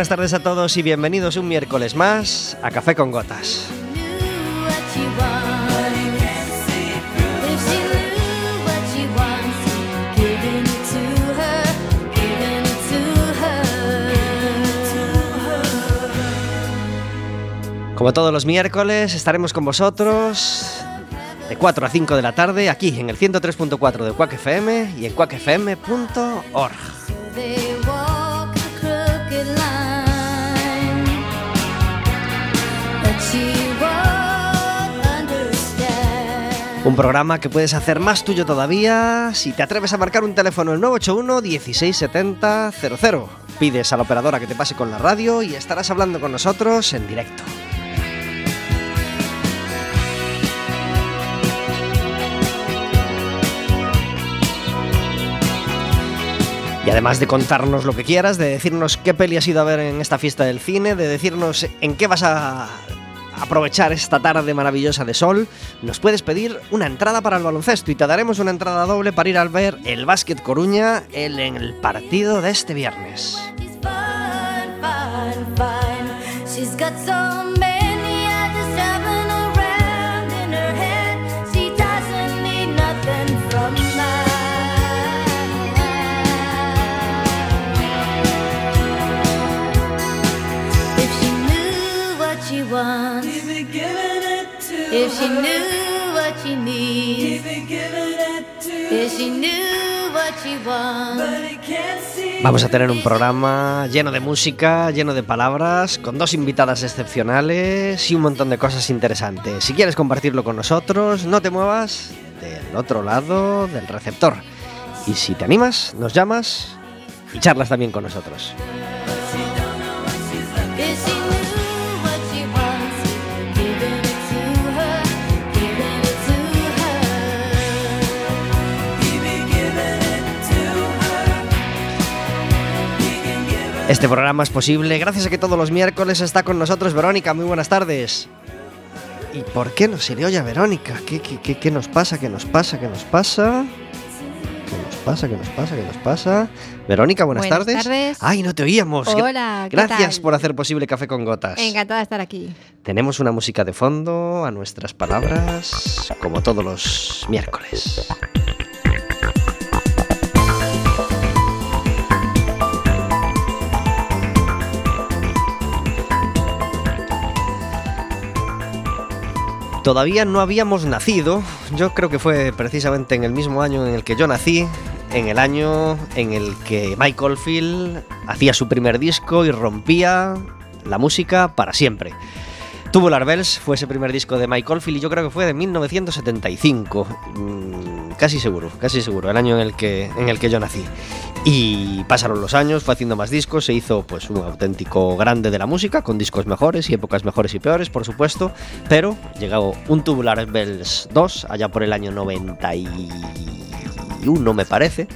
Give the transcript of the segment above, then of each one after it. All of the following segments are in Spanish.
Buenas tardes a todos y bienvenidos un miércoles más a Café con Gotas. Como todos los miércoles, estaremos con vosotros de 4 a 5 de la tarde aquí en el 103.4 de Quack FM y en quackfm.org. Un programa que puedes hacer más tuyo todavía si te atreves a marcar un teléfono el 981 1670 00. Pides a la operadora que te pase con la radio y estarás hablando con nosotros en directo. Y además de contarnos lo que quieras, de decirnos qué peli has ido a ver en esta fiesta del cine, de decirnos en qué vas a aprovechar esta tarde maravillosa de sol, nos puedes pedir una entrada para el baloncesto y te daremos una entrada doble para ir a ver el Básquet Coruña en el partido de este viernes. If she knew what she needs, if she knew what she wants. Vamos a tener un programa lleno de música, lleno de palabras, con dos invitadas excepcionales y un montón de cosas interesantes. Si quieres compartirlo con nosotros, no te muevas del otro lado del receptor. Y si te animas, nos llamas y charlas también con nosotros. Este programa es posible gracias a que todos los miércoles está con nosotros Verónica. Muy buenas tardes. ¿Y por qué no se le oye a Verónica? ¿Qué, qué, qué, nos pasa? ¿Qué nos pasa? ¿Qué nos pasa? ¿Qué nos pasa? ¿Qué nos pasa? ¿Qué nos pasa? Verónica, buenas, buenas tardes. tardes. Ay, no te oíamos. Hola. ¿qué Gracias tal? por hacer posible Café con Gotas. Encantada de estar aquí. Tenemos una música de fondo a nuestras palabras, como todos los miércoles. Todavía no habíamos nacido, yo creo que fue precisamente en el mismo año en el que yo nací, en el año en el que Mike Oldfield hacía su primer disco y rompía la música para siempre. Tubular Bells fue ese primer disco de Mike Oldfield y yo creo que fue de 1975, mm, casi seguro, casi seguro, el año en el que, en el que yo nací. Y pasaron los años, fue haciendo más discos, se hizo pues un auténtico grande de la música, con discos mejores y épocas mejores y peores, por supuesto, pero llegó un Tubular Bells 2 allá por el año 91 me parece,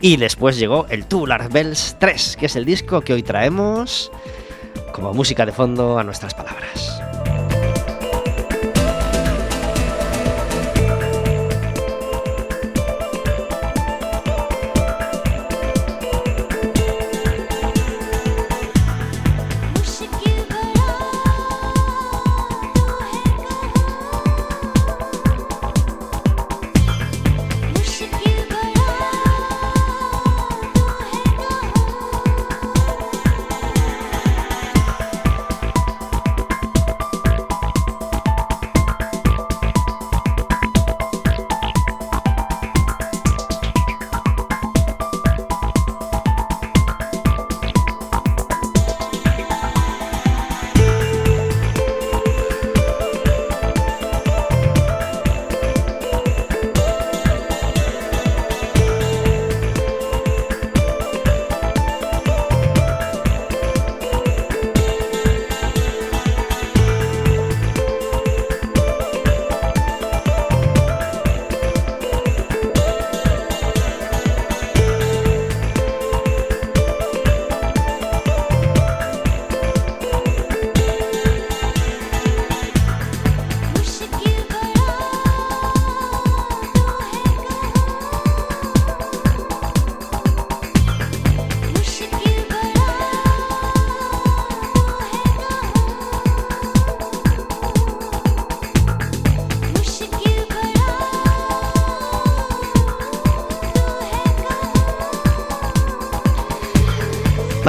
y después llegó el Tubular Bells 3, que es el disco que hoy traemos como música de fondo a nuestras palabras.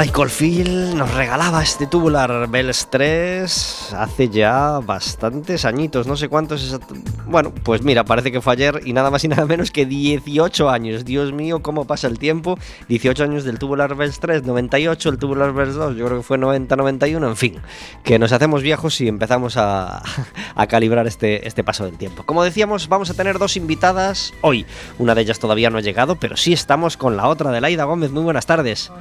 Michael Field nos regalaba este Tubular Bells 3 hace ya bastantes añitos, no sé cuántos. Bueno, pues mira, parece que fue ayer y nada más y nada menos que 18 años. Dios mío, cómo pasa el tiempo. 18 años del Tubular Bells 3, 98, el Tubular Bells 2, yo creo que fue 90-91, en fin, que nos hacemos viejos y empezamos a, a calibrar este, este paso del tiempo. Como decíamos, vamos a tener dos invitadas hoy. Una de ellas todavía no ha llegado, pero sí estamos con la otra de Laida Gómez. Muy buenas tardes.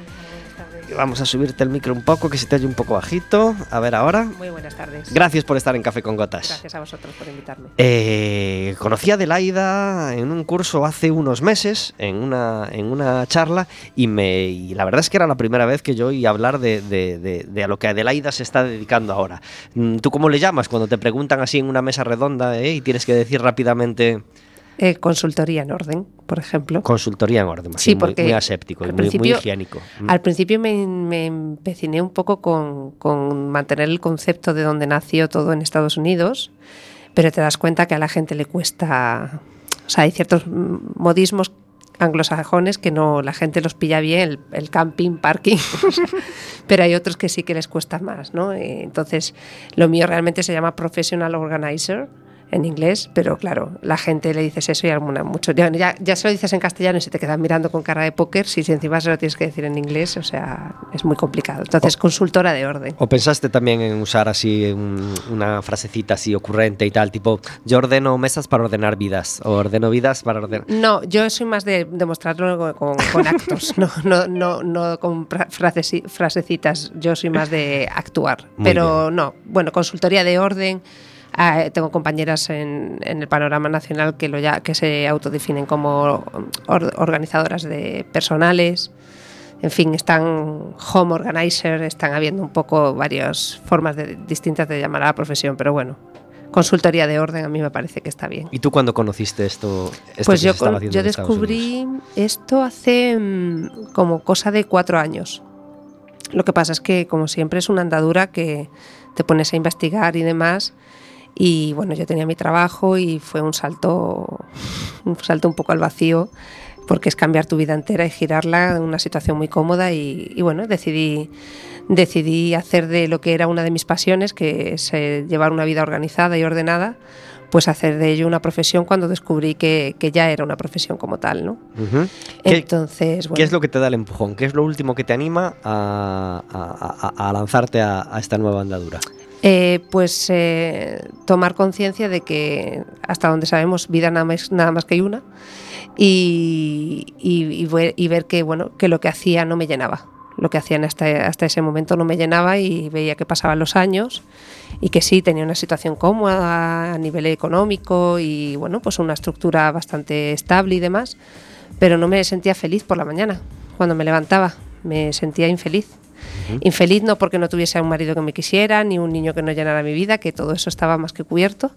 Vamos a subirte el micro un poco, que se te oye un poco bajito. A ver ahora. Muy buenas tardes. Gracias por estar en Café con Gotas. Gracias a vosotros por invitarme. Eh, conocí a Adelaida en un curso hace unos meses, en una, en una charla, y, me, y la verdad es que era la primera vez que yo oí hablar de, de, de, de a lo que Adelaida se está dedicando ahora. Mm, ¿Tú cómo le llamas cuando te preguntan así en una mesa redonda eh, y tienes que decir rápidamente... Eh, consultoría en orden, por ejemplo. Consultoría en orden, sí, muy, porque muy aséptico y muy, muy, higiénico. Mm. Al principio me, me empeciné un poco con, con, mantener el concepto de dónde nació todo en Estados Unidos, pero te das cuenta que a la gente le cuesta. O sea, hay ciertos modismos anglosajones que no la gente los pilla bien, el, el camping, parking, pero hay otros que sí que les cuesta más, ¿no? Entonces, lo mío realmente se llama professional organizer en inglés, pero claro, la gente le dices eso y alguna mucho. Ya, ya, ya, se lo dices en castellano y se te quedan mirando con cara de póker, si encima se lo tienes que decir en inglés, o sea, es muy complicado. Entonces, o, consultora de orden. ¿O pensaste también en usar así un, una frasecita así ocurrente y tal, tipo, yo ordeno mesas para ordenar vidas, o ordeno vidas para ordenar. No, yo soy más de demostrarlo con, con actos, no, no, no, no con frases, frasecitas, yo soy más de actuar. Muy pero bien. no, bueno, consultoría de orden. Uh, tengo compañeras en, en, el panorama nacional que, lo ya, que se autodefinen como or, organizadoras de personales. En fin, están home organizer, están habiendo un poco varias formas de, distintas de llamar a la profesión, pero bueno, consultoría de orden a mí me parece que está bien. ¿Y tú cuándo conociste esto? esto pues yo, con, yo descubrí esto hace um, como cosa de cuatro años. Lo que pasa es que, como siempre, es una andadura que te pones a investigar y demás. Y bueno, yo tenía mi trabajo y fue un salto, un salto un poco al vacío, porque es cambiar tu vida entera y girarla en una situación muy cómoda. Y, y bueno, decidí, decidí hacer de lo que era una de mis pasiones, que es eh, llevar una vida organizada y ordenada, pues hacer de ello una profesión cuando descubrí que, que ya era una profesión como tal, ¿no? Uh -huh. Entonces, ¿Qué, bueno. ¿Qué es lo que te da el empujón? ¿Qué es lo último que te anima a, a, a lanzarte a, a esta nueva andadura? Eh, pues eh, tomar conciencia de que hasta donde sabemos vida nada más, nada más que hay una y, y, ver, que bueno que lo que hacía no me llenaba. Lo que hacía hasta, hasta ese momento no me llenaba y veía que pasaban los años y que sí tenía una situación cómoda a nivel económico y bueno pues una estructura bastante estable y demás pero no me sentía feliz por la mañana cuando me levantaba. Me sentía infeliz Infeliz no porque no tuviese un marido que me quisiera, ni un niño que no llenara mi vida, que todo eso estaba más que cubierto,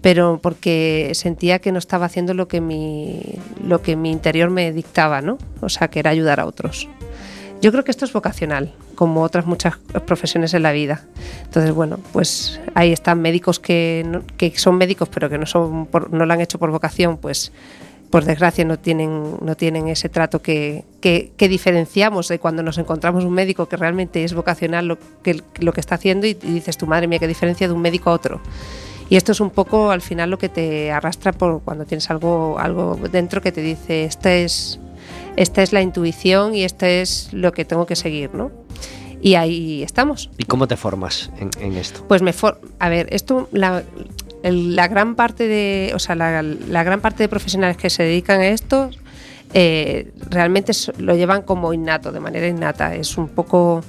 pero porque sentía que no estaba haciendo lo que mi, lo que mi interior me dictaba, ¿no? O sea, que era ayudar a otros. Yo creo que esto es vocacional, como otras muchas profesiones en la vida. Entonces, bueno, pues ahí están médicos que, que son médicos, pero que no, son no lo han hecho por vocación, pues por desgracia no tienen, no tienen ese trato que, que, que, diferenciamos de cuando nos encontramos un médico que realmente es vocacional lo que, lo que está haciendo y, dices, tu madre mía, qué diferencia de un médico a otro. Y esto es un poco al final lo que te arrastra por cuando tienes algo, algo dentro que te dice, esta es, esta es la intuición y esto es lo que tengo que seguir, ¿no? Y ahí estamos. ¿Y cómo te formas en, en esto? Pues me for a ver, esto la, el, la gran parte de, o sea, la, gran parte de profesionales que se dedican a esto eh, realmente lo llevan como innato, de manera innata. Es un poco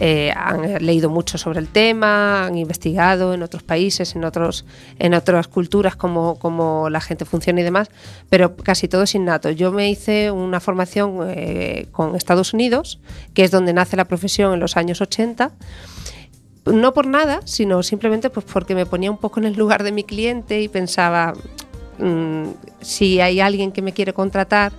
eh, han leído mucho sobre el tema, han investigado en otros países, en otros, en otras culturas cómo, cómo la gente funciona y demás, pero casi todo es innato. Yo me hice una formación eh, con Estados Unidos, que es donde nace la profesión en los años 80 no por nada, sino simplemente pues porque me ponía un poco en el lugar de mi cliente y pensaba, mmm, si hay alguien que me quiere contratar,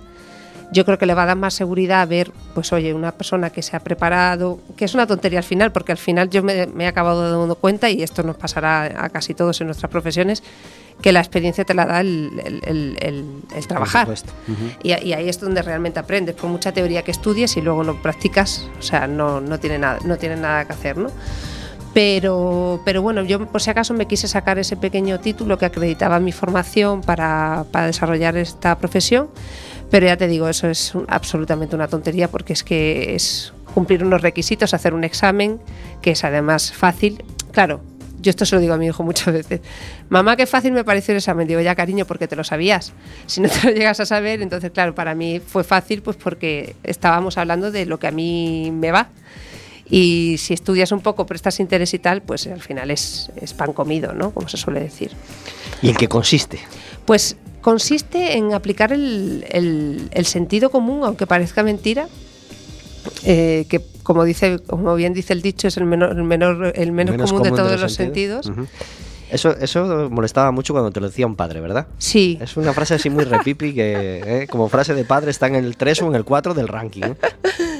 yo creo que le va a dar más seguridad a ver, pues oye, una persona que se ha preparado, que es una tontería al final, porque al final yo me, he acabado dando cuenta, y esto nos pasará a casi todos en nuestras profesiones, que la experiencia te la da el, trabajar. y, ahí es donde realmente aprendes. Por mucha teoría que estudies y luego no practicas, o sea, no, no, tiene, nada, no tiene nada que hacer, ¿no? Pero, pero bueno, yo por si acaso me quise sacar ese pequeño título que acreditaba mi formación para, para desarrollar esta profesión, pero ya te digo, eso es absolutamente una tontería porque es que es cumplir unos requisitos, hacer un examen, que es además fácil. Claro, yo esto se lo digo a mi hijo muchas veces. Mamá, qué fácil me pareció el examen. Digo, ya cariño, porque te lo sabías. Si no te lo llegas a saber, entonces claro, para mí fue fácil pues porque estábamos hablando de lo que a mí me va. Y si estudias un poco, prestas interés y tal, pues al final es, pan comido, ¿no? Como se suele decir. ¿Y en qué consiste? Pues consiste en aplicar el, sentido común, aunque parezca mentira, eh, que como dice, como bien dice el dicho, es el menor, el menor, el menos, común, de todos los, sentidos. Eso, eso molestaba mucho cuando te lo decía un padre, ¿verdad? Sí. Es una frase así muy repipi que, eh, como frase de padre, está en el 3 o en el 4 del ranking.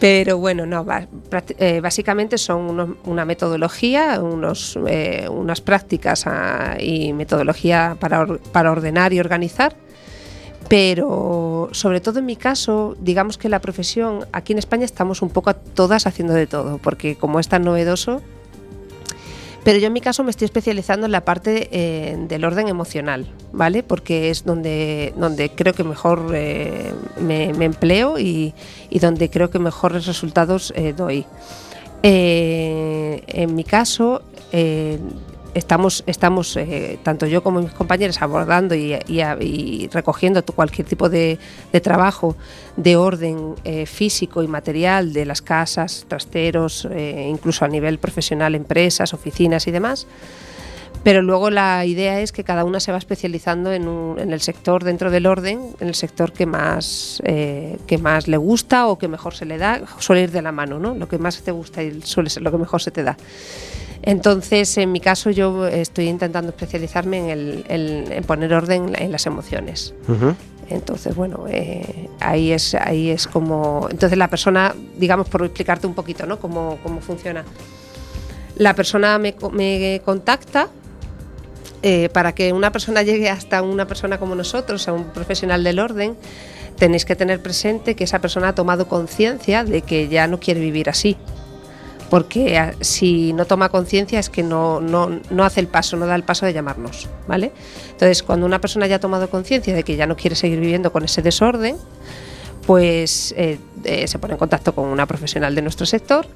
Pero bueno, no, eh, básicamente son una metodología, unos, eh, unas prácticas ah, y metodología para, para ordenar y organizar. Pero sobre todo en mi caso, digamos que la profesión, aquí en España estamos un poco todas haciendo de todo, porque como es tan novedoso, pero yo en mi caso me estoy especializando en la parte eh, del orden emocional, ¿vale? Porque es donde, donde creo que mejor eh, me, empleo y, donde creo que mejores resultados eh, doy. en mi caso, estamos, estamos eh, tanto yo como mis compañeros, abordando y, recogiendo cualquier tipo de, trabajo de orden eh, físico y material de las casas, trasteros, eh, incluso a nivel profesional, empresas, oficinas y demás. Pero luego la idea es que cada una se va especializando en, el sector dentro del orden, en el sector que más, que más le gusta o que mejor se le da, suele ir de la mano, ¿no? Lo que más te gusta y suele ser lo que mejor se te da. Entonces, en mi caso, yo estoy intentando especializarme en, el, poner orden en las emociones. Entonces, bueno, eh, ahí, es, ahí es como... Entonces la persona, digamos, por explicarte un poquito, ¿no? Cómo, funciona. La persona me, contacta eh, para que una persona llegue hasta una persona como nosotros, a un profesional del orden, tenéis que tener presente que esa persona ha tomado conciencia de que ya no quiere vivir así porque ah, si no toma conciencia es que no, no, hace el paso, no da el paso de llamarnos, ¿vale? Entonces, cuando una persona ya ha tomado conciencia de que ya no quiere seguir viviendo con ese desorden, pues eh, eh, se pone en contacto con una profesional de nuestro sector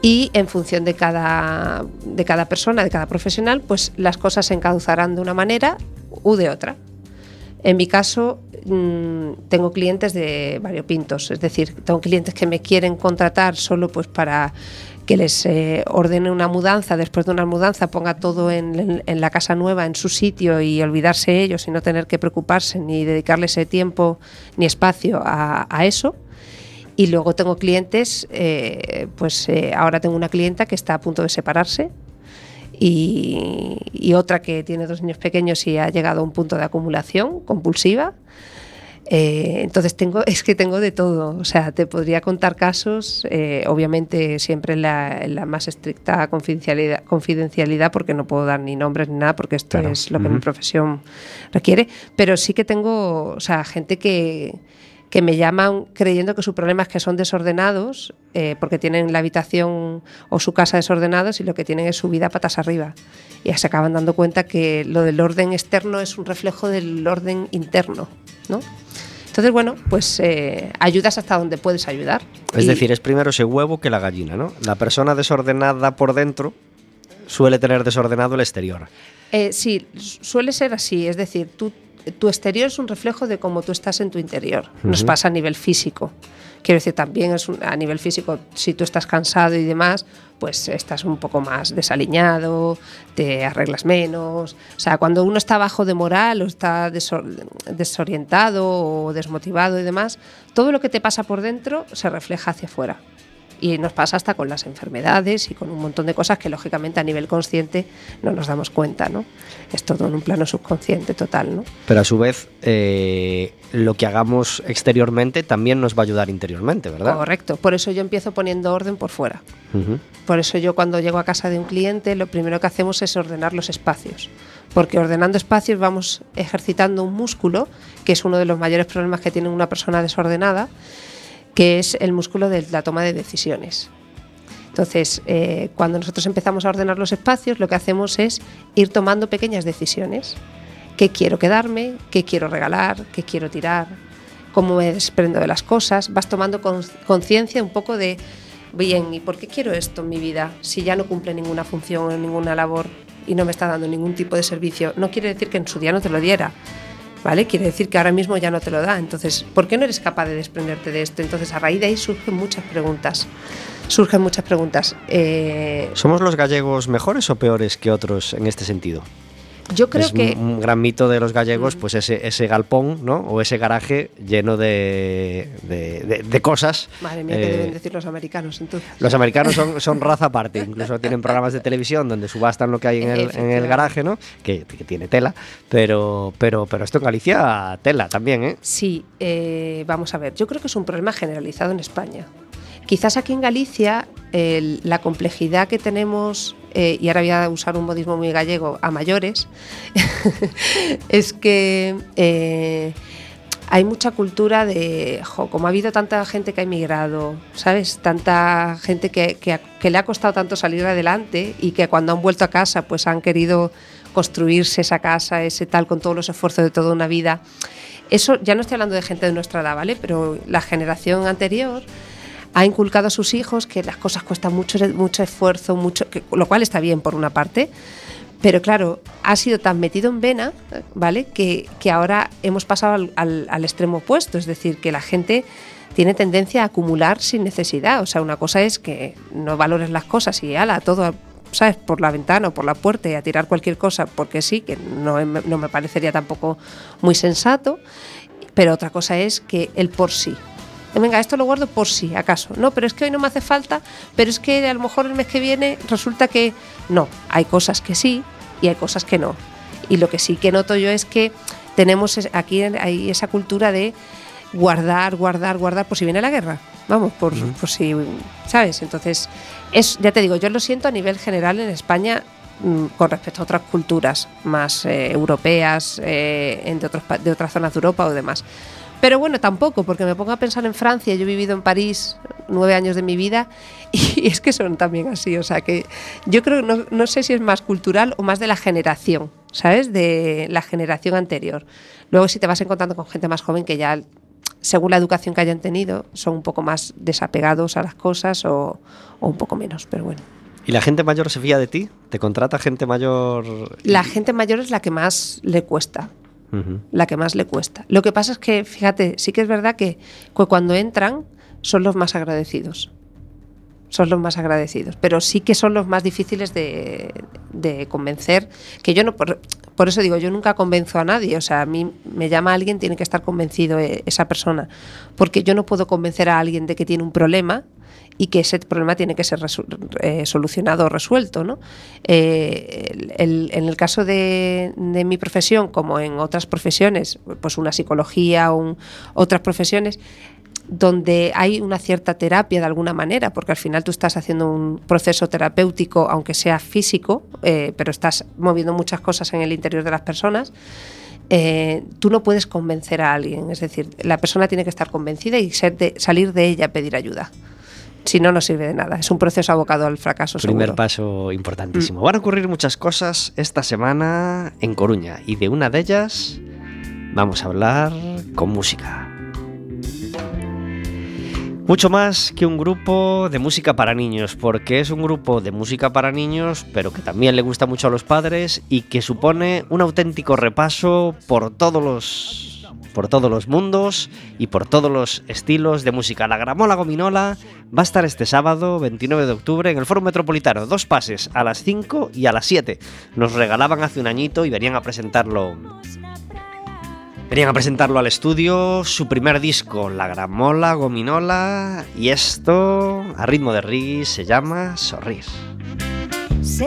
y en función de cada, de cada persona, de cada profesional, pues las cosas se encauzarán de una manera u de otra. En mi caso, mm, tengo clientes de variopintos, es decir, tengo clientes que me quieren contratar solo pues para que les eh, ordene una mudanza, después de una mudanza ponga todo en, la casa nueva, en su sitio y olvidarse ellos y no tener que preocuparse ni dedicarle ese tiempo ni espacio a, eso. Y luego tengo clientes, eh, pues eh, ahora tengo una clienta que está a punto de separarse y, y, otra que tiene dos niños pequeños y ha llegado a un punto de acumulación compulsiva. Eh, entonces tengo, es que tengo de todo, o sea, te podría contar casos, eh, obviamente siempre en la, más estricta confidencialidad, confidencialidad, porque no puedo dar ni nombres ni nada, porque esto es lo que mi profesión requiere, pero sí que tengo, o sea, gente que, que me llaman creyendo que su problema es que son desordenados, eh, porque tienen la habitación o su casa desordenados y lo que tienen es su vida patas arriba. Y se acaban dando cuenta que lo del orden externo es un reflejo del orden interno, ¿no? Entonces, bueno, pues eh, ayudas hasta donde puedes ayudar. Es decir, es primero ese huevo que la gallina, ¿no? La persona desordenada por dentro suele tener desordenado el exterior. Eh, sí, suele ser así. Es decir, tú, tu exterior es un reflejo de cómo tú estás en tu interior. Nos pasa a nivel físico. Quiero decir, también es a nivel físico, si tú estás cansado y demás, pues estás un poco más desaliñado, te arreglas menos. O sea, cuando uno está bajo de moral o está desorientado o desmotivado y demás, todo lo que te pasa por dentro se refleja hacia afuera. Y nos pasa hasta con las enfermedades y con un montón de cosas que lógicamente a nivel consciente no nos damos cuenta, ¿no? Es todo en un plano subconsciente total, ¿no? Pero a su vez, eh, lo que hagamos exteriormente también nos va a ayudar interiormente, ¿verdad? Correcto. Por eso yo empiezo poniendo orden por fuera. Por eso yo cuando llego a casa de un cliente lo primero que hacemos es ordenar los espacios. Porque ordenando espacios vamos ejercitando un músculo, que es uno de los mayores problemas que tiene una persona desordenada, que es el músculo de la toma de decisiones. Entonces, eh, cuando nosotros empezamos a ordenar los espacios, lo que hacemos es ir tomando pequeñas decisiones. ¿Qué quiero quedarme? ¿Qué quiero regalar? ¿Qué quiero tirar? ¿Cómo me desprendo de las cosas? Vas tomando con- conciencia un poco de, bien, ¿y por qué quiero esto en mi vida? Si ya no cumple ninguna función o ninguna labor y no me está dando ningún tipo de servicio, no quiere decir que en su día no te lo diera. ¿Vale? Quiere decir que ahora mismo ya no te lo da. Entonces, ¿por qué no eres capaz de desprenderte de esto? Entonces, a raíz de ahí surgen muchas preguntas. Surgen muchas preguntas. Eh, ¿Somos los gallegos mejores o peores que otros en este sentido? Yo creo es que... un gran mito de los gallegos, pues ese, ese galpón, ¿no? O ese garaje lleno de, de- de- de cosas. Madre mía, ¿qué Eh, deben decir los americanos entonces? Los americanos son, son raza aparte, incluso tienen programas de televisión donde subastan lo que hay en el, en el Efectivamente. garaje, ¿no? Que, que tiene tela, pero, pero, pero esto en Galicia, tela también, ¿eh? Sí, eh, vamos a ver, yo creo que es un problema generalizado en España. Quizás aquí en Galicia el- la complejidad que tenemos, eh, y ahora voy a usar un modismo muy gallego, a mayores, es que eh, hay mucha cultura de, jo, como ha habido tanta gente que ha emigrado, ¿sabes? Tanta gente que, que que le ha costado tanto salir adelante y que cuando han vuelto a casa pues han querido construirse esa casa, ese tal, con todos los esfuerzos de toda una vida. Eso ya no estoy hablando de gente de nuestra edad, ¿vale? Pero la generación anterior ha inculcado a sus hijos que las cosas cuestan mucho, mucho esfuerzo, mucho, lo cual está bien por una parte, pero claro, ha sido tan metido en vena, ¿vale? Que, que ahora hemos pasado al, al- extremo opuesto, es decir, que la gente tiene tendencia a acumular sin necesidad. O sea, una cosa es que no valores las cosas y ala, todo, ¿sabes? Por la ventana o por la puerta y a tirar cualquier cosa, porque sí, que no, no me parecería tampoco muy sensato. Pero otra cosa es que el por sí. Eh, Venga, esto lo guardo por si acaso. No, pero es que hoy no me hace falta, pero es que a lo mejor el mes que viene resulta que no. Hay cosas que sí y hay cosas que no. Y lo que sí que noto yo es que tenemos aquí hay esa cultura de guardar, guardar, guardar por si viene la guerra. Vamos, por, por si, ¿sabes? Entonces, es, ya te digo, yo lo siento a nivel general en España mm, con respecto a otras culturas más eh, europeas, eh, en de, otros, de otras zonas de Europa o demás. Pero bueno, tampoco, porque me pongo a pensar en Francia, yo he vivido en París nueve años de mi vida y es que son también así, o sea que yo creo, no, no sé si es más cultural o más de la generación, ¿sabes? De la generación anterior. Luego si te vas encontrando con gente más joven que ya, según la educación que hayan tenido, son un poco más desapegados a las cosas o, o un poco menos, pero bueno. ¿Y la gente mayor se fía de ti? ¿Te contrata gente mayor? La gente mayor es la que más le cuesta, La que más le cuesta. Lo que pasa es que, fíjate, sí que es verdad que cu- cuando entran son los más agradecidos. Son los más agradecidos, pero sí que son los más difíciles de, de convencer. Que yo no, por, por eso digo, yo nunca convenzo a nadie. O sea, a mí me llama alguien, tiene que estar convencido eh, esa persona. Porque yo no puedo convencer a alguien de que tiene un problema y que ese problema tiene que ser eh, solucionado o resuelto. ¿no? Eh, el- el- en el caso de, de mi profesión, como en otras profesiones, pues una psicología o un- otras profesiones, donde hay una cierta terapia de alguna manera, porque al final tú estás haciendo un proceso terapéutico, aunque sea físico, eh, pero estás moviendo muchas cosas en el interior de las personas, eh, tú no puedes convencer a alguien, es decir, la persona tiene que estar convencida y ser de- salir de ella a pedir ayuda. Si no, no sirve de nada. Es un proceso abocado al fracaso. Primer seguro. paso importantísimo. Van a ocurrir muchas cosas esta semana en Coruña y de una de ellas vamos a hablar con música. Mucho más que un grupo de música para niños, porque es un grupo de música para niños, pero que también le gusta mucho a los padres y que supone un auténtico repaso por todos los por todos los mundos y por todos los estilos de música. La Gramola Gominola va a estar este sábado 29 de octubre en el Foro Metropolitano. Dos pases a las 5 y a las 7. Nos regalaban hace un añito y venían a presentarlo Venían a presentarlo al estudio, su primer disco, La Gramola Gominola, y esto, a ritmo de reggae, se llama Sorrir. Se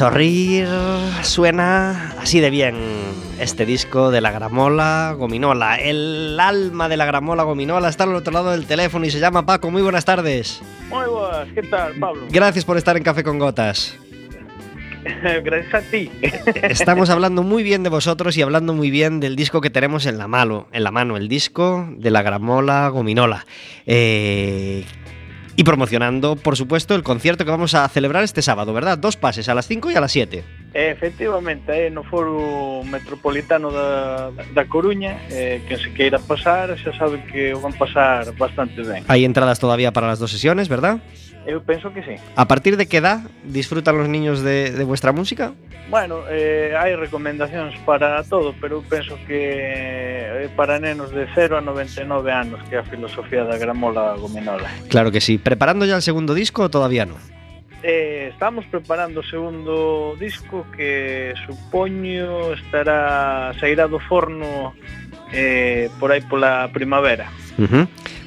Sorrir suena así de bien este disco de la gramola gominola. El alma de la gramola gominola está al otro lado del teléfono y se llama Paco. Muy buenas tardes. Moi boas, que tal, Pablo? Gracias por estar en Café con Gotas. Gracias a ti. Estamos hablando muy bien de vosotros y hablando muy bien del disco que tenemos en la mano, en la mano el disco de la gramola gominola. Eh, y promocionando, por supuesto, el concierto que vamos a celebrar este sábado, ¿verdad? Dos pases, a las 5 y a las 7. Efectivamente, eh, no foro metropolitano da, da Coruña, eh, que se queira pasar, xa sabe que o van pasar bastante ben. Hay entradas todavía para las dos sesiones, ¿verdad? Eu penso que sí. ¿A partir de qué edad disfrutan los niños de, de vuestra música? Bueno, eh, hai recomendacións para todo, pero eu penso que eh, para nenos de 0 a 99 anos, que é a filosofía da gramola gominola. Claro que sí. ¿Preparando ya el segundo disco o todavía no? Eh, estamos preparando o segundo disco que supoño estará sairá do forno eh, por aí pola primavera.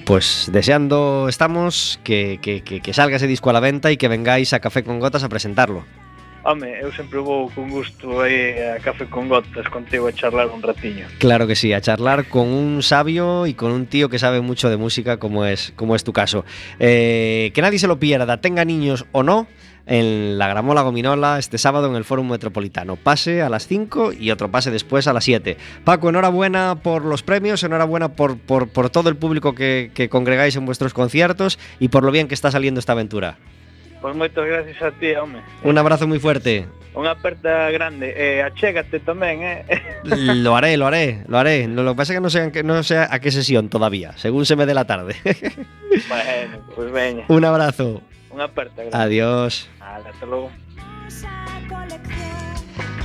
Pues deseando estamos que, que- que- que salga ese disco a la venta y que vengáis a Café con Gotas a presentarlo. Home, eu sempre vou con gusto aí a café con gotas contigo a charlar un ratiño. Claro que sí, a charlar con un sabio y con un tío que sabe mucho de música como es, como es tu caso. Eh, que nadie se lo pierda, tenga niños o no, en la Gramola Gominola este sábado en el Fórum Metropolitano. Pase a las 5 y otro pase después a las 7. Paco, enhorabuena por los premios, enhorabuena por, por, por todo el público que, que congregáis en vuestros conciertos y por lo bien que está saliendo esta aventura. Pois moitas gracias a ti, home. Un abrazo muy fuerte. Unha aperta grande. Eh, achégate tamén, eh? Lo haré, lo haré, lo haré. Lo que pasa es que no sé, no sé a qué sesión todavía, según se me dé la tarde. bueno, pois veña. Un abrazo. Unha aperta grande. Adiós. Hasta.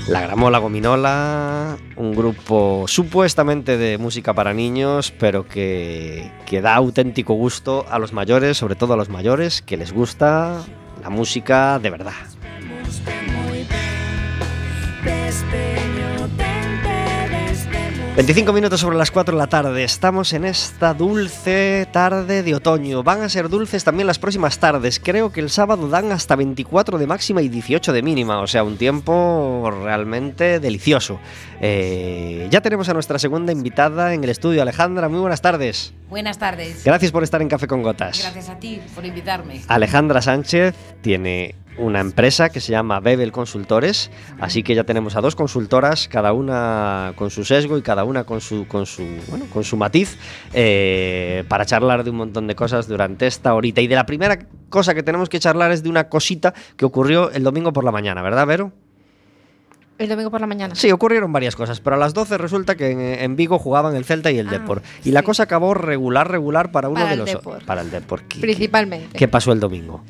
La Gramola Gominola, un grupo supuestamente de música para niños, pero que, que da auténtico gusto a los mayores, sobre todo a los mayores, que les gusta la música de verdad. 25 minutos sobre las 4 de la tarde. Estamos en esta dulce tarde de otoño. Van a ser dulces también las próximas tardes. Creo que el sábado dan hasta 24 de máxima y 18 de mínima. O sea, un tiempo realmente delicioso. Eh, ya tenemos a nuestra segunda invitada en el estudio. Alejandra, muy buenas tardes. Buenas tardes. Gracias por estar en Café con Gotas. Gracias a ti por invitarme. Alejandra Sánchez tiene una empresa que se llama Bebel Consultores, así que ya tenemos a dos consultoras, cada una con su sesgo y cada una con su, con su, bueno, con su matiz, eh, para charlar de un montón de cosas durante esta horita. Y de la primera cosa que tenemos que charlar es de una cosita que ocurrió el domingo por la mañana, ¿verdad, Vero? El domingo por la mañana. Sí, ocurrieron varias cosas, pero a las 12 resulta que en, en Vigo jugaban el Celta y el Ah, Depor. Y la cosa acabó regular, regular para uno Para de los... Depor. Para el Depor. ¿Qué- Principalmente. ¿Qué pasó el domingo?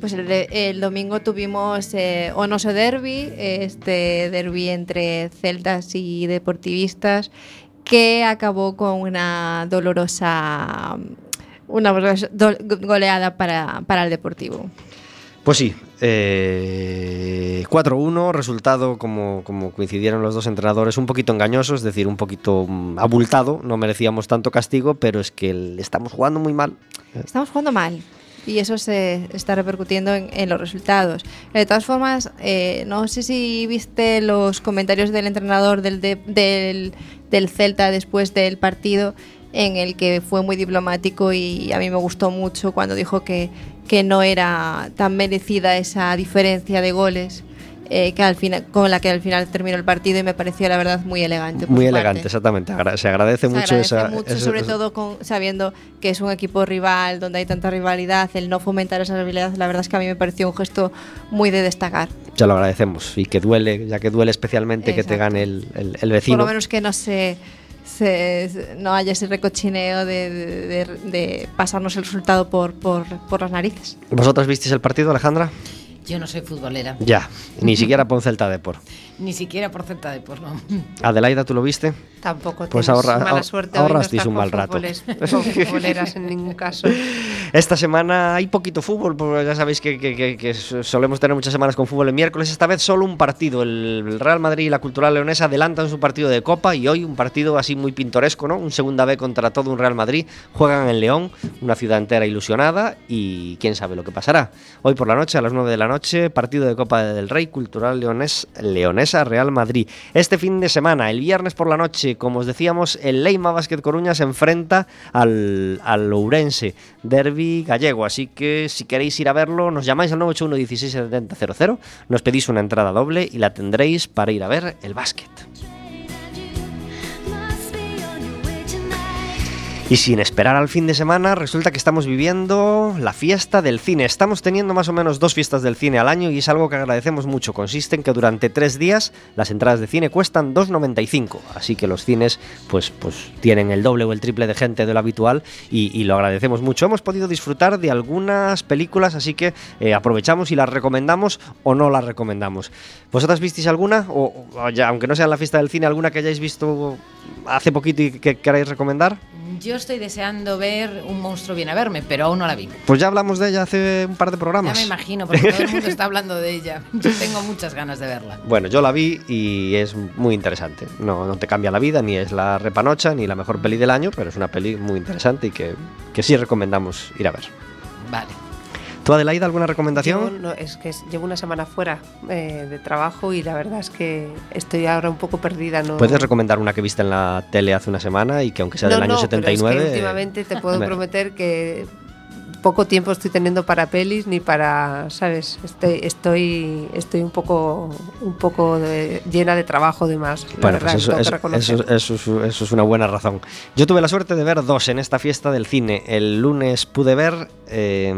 Pues el, el domingo tuvimos eh, Onoso Derby, este derby entre celtas y deportivistas, que acabó con una dolorosa una goleada para, para el Deportivo. Pues sí, eh, 4-1, resultado como, como coincidieron los dos entrenadores, un poquito engañoso, es decir, un poquito mm, abultado, no merecíamos tanto castigo, pero es que el- estamos jugando muy mal. Estamos jugando mal y eso se está repercutiendo en, en los resultados. De todas formas, eh, no sé si viste los comentarios del entrenador del, de- del, del Celta después del partido, en el que fue muy diplomático y a mí me gustó mucho cuando dijo que, que no era tan merecida esa diferencia de goles. eh, que al final, con la que al final terminó el partido y me pareció la verdad muy elegante. por Muy elegante, parte. exactamente. agra- se agradece Se mucho agradece esa... mucho, esa- sobre todo con, sabiendo que es un equipo rival, donde hay tanta rivalidad, el no fomentar esa rivalidad, la verdad es que a mí me pareció un gesto muy de destacar. Ya lo agradecemos y que duele, ya que duele especialmente que te Exacto. gane el, el- el Por vecino. lo menos que no se, se- no haya ese recochineo de, de- de- de pasarnos el resultado por, por, por las narices. ¿Vosotros visteis el partido, Alejandra? Yo no soy futbolera, Ya, ni siquiera por un Celta Depor. Ni siquiera por Celta de por no. Adelaida, ¿tú lo viste? Tampoco Pues ahorra- mala suerte no ahorrasteis estar un mal rato. futboleras en ningún caso. Esta semana hay poquito fútbol, porque ya sabéis que, que- que- que solemos tener muchas semanas con fútbol el miércoles. Esta vez solo un partido. El Real Madrid y la Cultural Leonesa adelantan su partido de Copa y hoy un partido así muy pintoresco, ¿no? Un segunda B contra todo un Real Madrid. Juegan en León, una ciudad entera ilusionada y quién sabe lo que pasará. Hoy por la noche, a las 9 de la noche, partido de Copa del Rey, Cultural Leones, Leonesa, Real Madrid. Este fin de semana, el viernes por la noche, como os decíamos, el Leima Basket Coruña se enfrenta al, al Ourense, derby gallego. Así que si queréis ir a verlo, nos llamáis al 981 16 70 00, nos pedís una entrada doble y la tendréis para ir a ver el básquet. Y sin esperar al fin de semana, resulta que estamos viviendo la fiesta del cine. Estamos teniendo más o menos dos fiestas del cine al año y es algo que agradecemos mucho. Consiste en que durante tres días las entradas de cine cuestan 2,95. Así que los cines pues, pues tienen el doble o el triple de gente de lo habitual y, lo agradecemos mucho. Hemos podido disfrutar de algunas películas, así que eh, aprovechamos y las recomendamos o no las recomendamos. ¿Vosotras visteis alguna? O, aunque no sea la fiesta del cine, alguna que hayáis visto hace poquito y que queráis recomendar? Yo estoy deseando ver Un monstruo viene a verme, pero aún no la vi. Pues ya hablamos de ella hace un par de Ya programas. me imagino, porque todo el mundo está hablando de ella. Yo tengo muchas ganas de verla. Bueno, yo la vi y es muy interesante. No, no te cambia la vida, ni es la repanocha, ni la mejor peli del año, pero es una peli muy interesante y que, que sí recomendamos ir a ver. Vale. ¿Tú, Adelaida, alguna Yo recomendación? no, es que llevo una semana fuera eh, de trabajo y la verdad es que estoy ahora un poco perdida. No, Puedes recomendar una que viste en la tele hace una semana y que aunque sea no, del año no, pero 79... es que eh, últimamente te puedo me- prometer que poco tiempo estoy teniendo para pelis ni para, ¿sabes? Estoy, estoy, estoy un poco, un poco de- llena de trabajo de más. Bueno, verdad, pues eso, que eso- eso- eso es- eso es una buena razón. Yo tuve la suerte de ver dos en esta fiesta del cine. El lunes pude ver eh,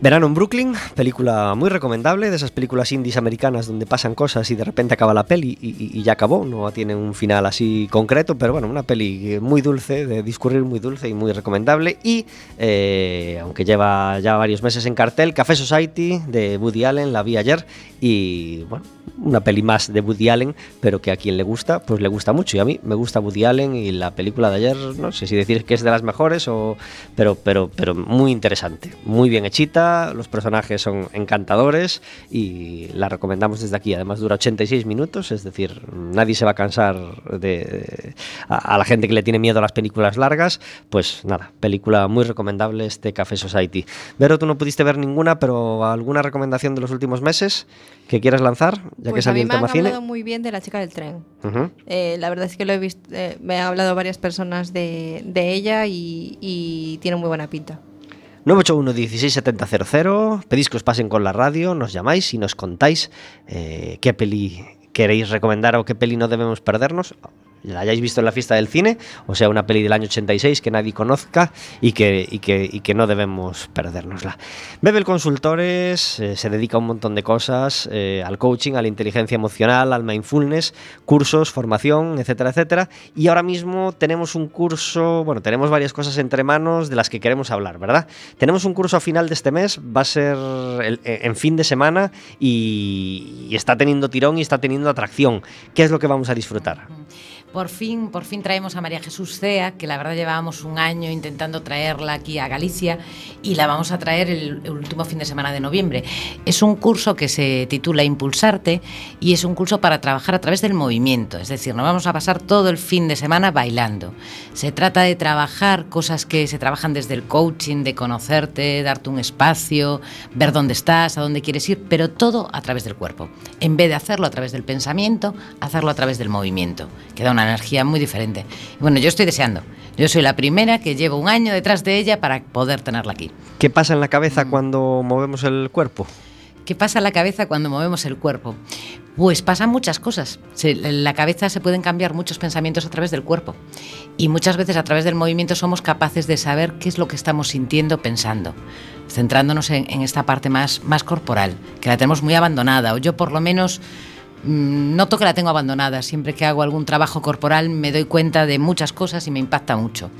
Verano en Brooklyn, película muy recomendable, de esas películas indies americanas donde pasan cosas y de repente acaba la peli y, ya acabó, no tiene un final así concreto, pero bueno, una peli muy dulce, de discurrir muy dulce y muy recomendable. Y eh, aunque lleva ya varios meses en cartel, Café Society de Woody Allen, la vi ayer y bueno, una peli más de Woody Allen, pero que a quien le gusta, pues le gusta mucho. Y a mí me gusta Woody Allen y la película de ayer, no sé si decir que es de las mejores, o, pero, pero, pero muy interesante, muy bien hechita los personajes son encantadores y la recomendamos desde aquí. Además dura 86 minutos, es decir, nadie se va a cansar de, de- a, a la gente que le tiene miedo a las películas largas. Pues nada, película muy recomendable este Café Society. Vero, tú no pudiste ver ninguna, pero ¿alguna recomendación de los últimos meses que quieras lanzar? Ya que Pues a salió mí el me han tema cine. hablado muy bien de la chica del tren. Eh, la verdad es que lo he visto, eh, me han hablado varias personas de, de ella y, y tiene muy buena pinta. 981 16700 pedís que os pasen con la radio, nos llamáis y nos contáis eh, qué peli queréis recomendar o qué peli no debemos perdernos. La hayáis visto en la fiesta del cine, o sea, una peli del año 86 que nadie conozca y que, y que, y que no debemos perdérnosla. Bebel Consultores eh, se dedica a un montón de cosas, eh, al coaching, a la inteligencia emocional, al mindfulness, cursos, formación, etcétera, etcétera. Y ahora mismo tenemos un curso, bueno, tenemos varias cosas entre manos de las que queremos hablar, ¿verdad? Tenemos un curso a final de este mes, va a ser el- eh, en fin de semana y, y está teniendo tirón y está teniendo atracción. ¿Qué es lo que vamos a disfrutar? Por fin, por fin traemos a María Jesús Cea, que la verdad llevábamos un año intentando traerla aquí a Galicia y la vamos a traer el, último fin de semana de noviembre. Es un curso que se titula Impulsarte y es un curso para trabajar a través del movimiento, es decir, nos vamos a pasar todo el fin de semana bailando. Se trata de trabajar cosas que se trabajan desde el coaching, de conocerte, darte un espacio, ver dónde estás, a dónde quieres ir, pero todo a través del cuerpo. En vez de hacerlo a través del pensamiento, hacerlo a través del movimiento, que da una energía muy diferente. Bueno, yo estoy deseando. Yo soy la primera que llevo un año detrás de ella para poder tenerla aquí. ¿Qué pasa en la cabeza cuando movemos el cuerpo? ¿Qué pasa en la cabeza cuando movemos el cuerpo? Pues pasan muchas cosas. En la cabeza se pueden cambiar muchos pensamientos a través del cuerpo. Y muchas veces a través del movimiento somos capaces de saber qué es lo que estamos sintiendo, pensando. Centrándonos en, en esta parte más, más corporal, que la tenemos muy abandonada. O yo por lo menos mm, noto que la tengo abandonada. Siempre que hago algún trabajo corporal me doy cuenta de muchas cosas y me impacta mucho.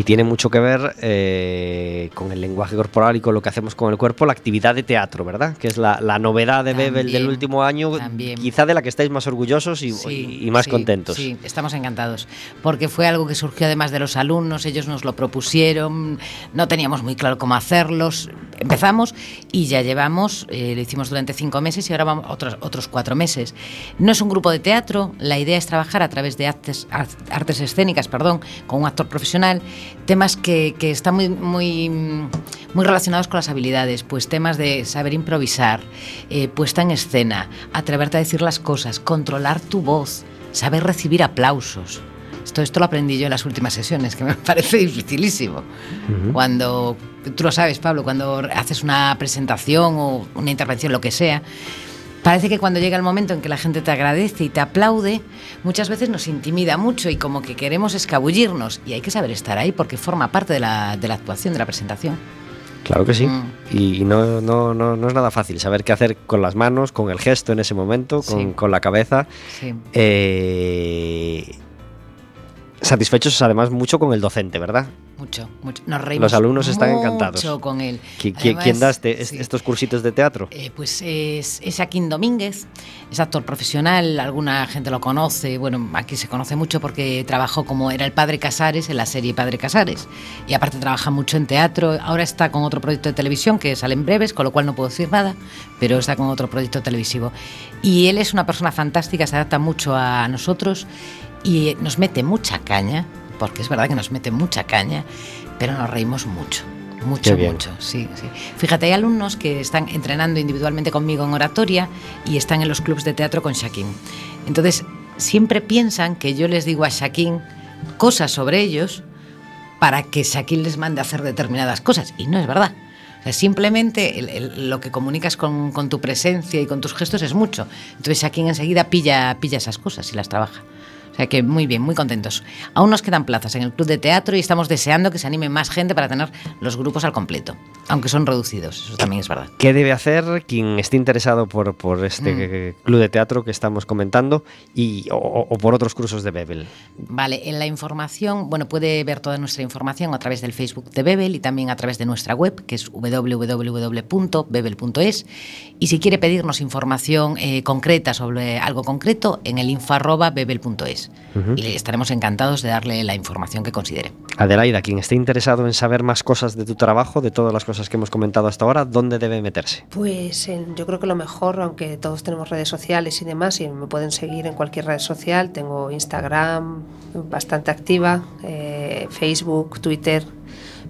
Y tiene mucho que ver eh, con el lenguaje corporal y con lo que hacemos con el cuerpo, la actividad de teatro, ¿verdad? Que es la, la novedad de Bebel del último año, también. quizá de la que estáis más orgullosos y, Sí, y más sí, contentos. Sí, estamos encantados. Porque fue algo que surgió además de los alumnos, ellos nos lo propusieron, no teníamos muy claro cómo hacerlos. Empezamos y ya llevamos, eh, lo hicimos durante cinco meses y ahora vamos otros, otros cuatro meses. No es un grupo de teatro, la idea es trabajar a través de artes, ar- artes escénicas, perdón, con un actor profesional, temas que, que están muy, muy, muy relacionados con las habilidades, pues temas de saber improvisar, eh, puesta en escena, atreverte a decir las cosas, controlar tu voz, saber recibir aplausos. Esto, esto lo aprendí yo en las últimas sesiones, que me parece dificilísimo. Cuando, tú lo sabes, Pablo, cuando haces una presentación o una intervención, lo que sea, parece que cuando llega el momento en que la gente te agradece y te aplaude, muchas veces nos intimida mucho y como que queremos escabullirnos. Y hay que saber estar ahí porque forma parte de la, de la actuación, de la presentación. Claro que sí. Mm. Y no, no, no, no es nada fácil saber qué hacer con las manos, con el gesto en ese momento, con, Sí. con la cabeza. Sí. Eh, satisfechos además mucho con el docente, ¿verdad? Mucho, mucho. Nos reímos Los alumnos están encantados. Mucho con él. ¿Qui- Además, ¿Quién da este- sí. estos cursitos de teatro? Eh, pues es, es Joaquín Domínguez, es actor profesional, alguna gente lo conoce, bueno, aquí se conoce mucho porque trabajó como era el Padre Casares en la serie Padre Casares y aparte trabaja mucho en teatro, ahora está con otro proyecto de televisión que sale en breves, con lo cual no puedo decir nada, pero está con otro proyecto televisivo. Y él es una persona fantástica, se adapta mucho a nosotros y nos mete mucha caña, porque es verdad que nos mete mucha caña, pero nos reímos mucho. Mucho, mucho, sí, sí. Fíjate, hay alumnos que están entrenando individualmente conmigo en oratoria y están en los clubes de teatro con Shaquín. Entonces, siempre piensan que yo les digo a Shaquín cosas sobre ellos para que Shaquín les mande a hacer determinadas cosas. Y no es verdad. O sea, simplemente el- el- lo que comunicas con, con tu presencia y con tus gestos es mucho. Entonces Shaquín enseguida pilla, pilla esas cosas y las trabaja. Sea que muy bien, muy contentos. Aún nos quedan plazas en el club de teatro y estamos deseando que se anime más gente para tener los grupos al completo, aunque son reducidos, eso también es verdad. ¿Qué debe hacer quien esté interesado por, por este Mm. club de teatro que estamos comentando y, o, o por otros cursos de Bebel? Vale, en la información, bueno, puede ver toda nuestra información a través del Facebook de Bebel y también a través de nuestra web, que es www.bebel.es. Y si quiere pedirnos información eh, concreta sobre algo concreto, en el info arroba Y estaremos encantados de darle la información que considere. Adelaida, quien esté interesado en saber más cosas de tu trabajo, de todas las cosas que hemos comentado hasta ahora, ¿dónde debe meterse? Pues en- yo creo que lo mejor, aunque todos tenemos redes sociales y demás, y me pueden seguir en cualquier red social, tengo Instagram bastante activa, eh, Facebook, Twitter,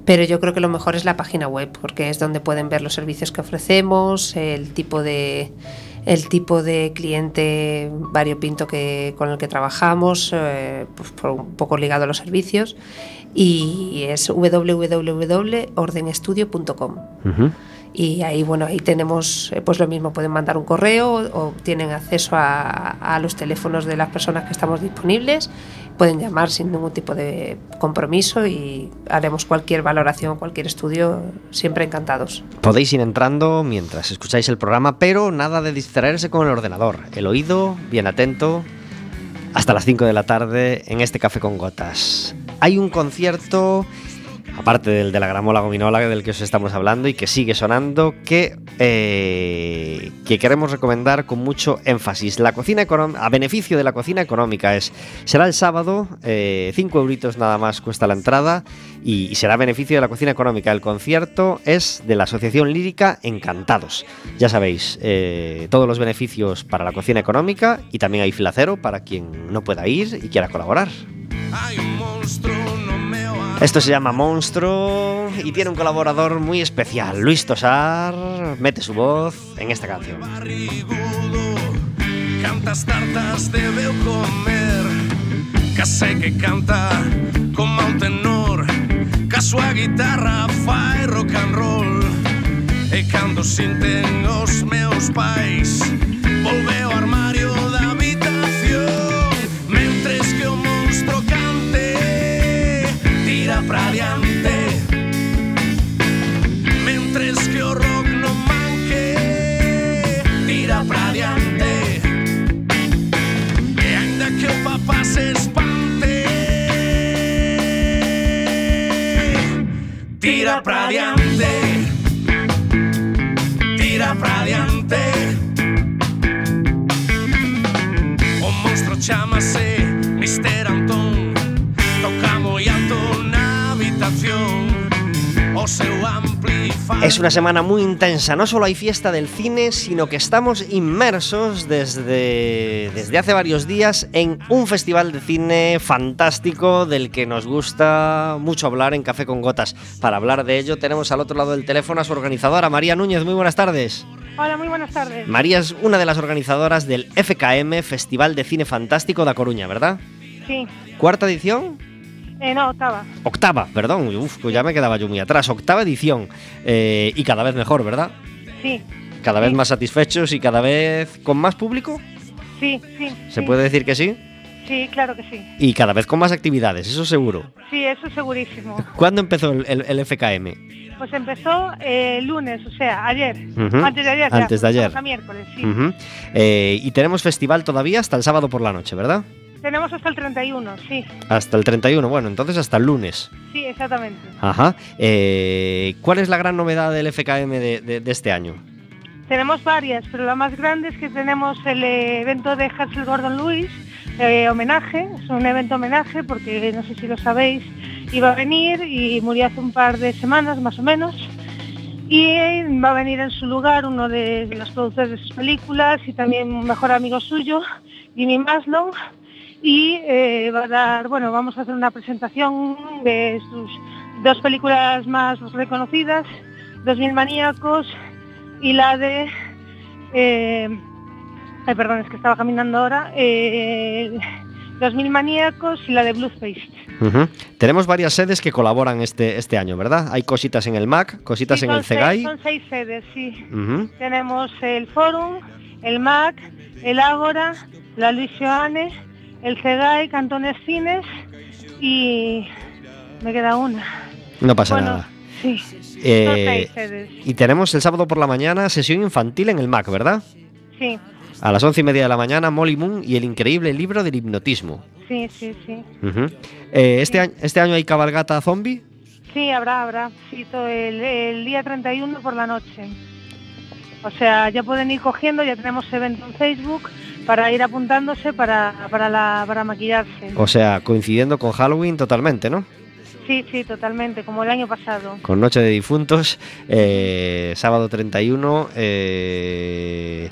pero yo creo que lo mejor es la página web, porque es donde pueden ver los servicios que ofrecemos, el tipo de el tipo de cliente variopinto que, con el que trabajamos, eh, pues por un poco ligado a los servicios, y es www.ordenestudio.com y ahí bueno ahí tenemos eh, pues lo mismo pueden mandar un correo o tienen acceso a, a los teléfonos de las personas que estamos disponibles pueden llamar sin ningún tipo de compromiso y haremos cualquier valoración cualquier estudio siempre encantados Podéis ir entrando mientras escucháis el programa, pero nada de distraerse con el ordenador. El oído, bien atento, hasta las 5 de la tarde en este Café con Gotas. Hay un concierto, aparte del de la Gramola Gominola del que os estamos hablando y que sigue sonando, que, eh, que queremos recomendar con mucho énfasis. La cocina a beneficio de la cocina económica es será el sábado, 5 euritos nada más cuesta la entrada y, será a beneficio de la cocina económica. El concierto es de la Asociación Lírica Encantados. Ya sabéis, eh, todos los beneficios para la cocina económica y también hay filacero para quien no pueda ir y quiera colaborar. Esto se llama Monstruo y tiene un colaborador muy especial, Luis Tosar, mete su voz en esta canción. Cantas tartas debeu comer. Que sé que canta como un tenor. Que a guitarra fai rock and roll. E cando sinten os meus pais. Volve ao armario Tira pra adiante Mentres que o rock manque. Tira pra adiante E que papá se espante. Tira pra adiante Tira pra adiante O monstro chamase Es una semana muy intensa, no solo hay fiesta del cine, sino que estamos inmersos desde, desde hace varios días en un festival de cine fantástico del que nos gusta mucho hablar en Café con Gotas. Para hablar de ello tenemos al otro lado del teléfono a su organizadora, María Núñez. Muy buenas tardes. Hola, muy buenas tardes. María es una de las organizadoras del FKM, Festival de Cine Fantástico de A Coruña, ¿verdad? Sí, ¿Cuarta edición? Eh, no, octava. Octava, perdón. Uf, pues ya me quedaba yo muy atrás. Octava edición. Eh, y cada vez mejor, ¿verdad? Sí, Cada vez más satisfechos y cada vez con más público. sí, sí. ¿Se sí. puede decir que sí? Sí, claro que sí. Y cada vez con más actividades, eso seguro. Sí, eso segurísimo. ¿Cuándo empezó el, el- el FKM? Pues empezó eh, el lunes, o sea, ayer. Antes de ayer. ya, antes de ayer. estamos A miércoles, sí. Eh, y tenemos festival todavía hasta el sábado por la noche, ¿verdad? Tenemos hasta el 31, sí. Hasta el 31, bueno, entonces hasta el lunes. Sí, exactamente. Ajá. Eh, ¿Cuál es la gran novedad del FKM de, de- de este año? Tenemos varias, pero la más grande es que tenemos el eh, evento de Hansel Gordon Lewis, eh, homenaje, es un evento homenaje porque no sé si lo sabéis, iba a venir y murió hace un par de semanas más o menos. Y va a venir en su lugar uno de los productores de sus películas y también un mejor amigo suyo, Jimmy Maslow. Y eh, va a dar, bueno, vamos a hacer una presentación de sus dos películas más reconocidas, 2000 maníacos y la de eh, ay perdón es que estaba caminando ahora eh, 2000 maníacos y la de Blueface Ujú. Tenemos varias sedes que colaboran este, este año, ¿verdad? Hay cositas en el MAC, cositas Sí, en el CEGAI. son seis sedes sí tenemos el Forum el MAC el Ágora la Luis Joane el CEGAI Cantones Cines y me queda una No pasa bueno nada. sí Eh, y tenemos el sábado por la mañana sesión infantil en el MAC, ¿verdad? sí A las once y media de la mañana, Molly Moon y el increíble libro del hipnotismo. sí sí sí. Eh, este, año, ¿Este año hay cabalgata zombie? Sí, habrá, habrá. Sí, todo el, el día 31 por la noche. O sea, ya pueden ir cogiendo, ya tenemos evento en Facebook para ir apuntándose para, para, la, para maquillarse. O sea, coincidiendo con Halloween totalmente, ¿no? Sí, sí, totalmente, como el año pasado. Con Noche de Difuntos, eh, sábado 31. eh,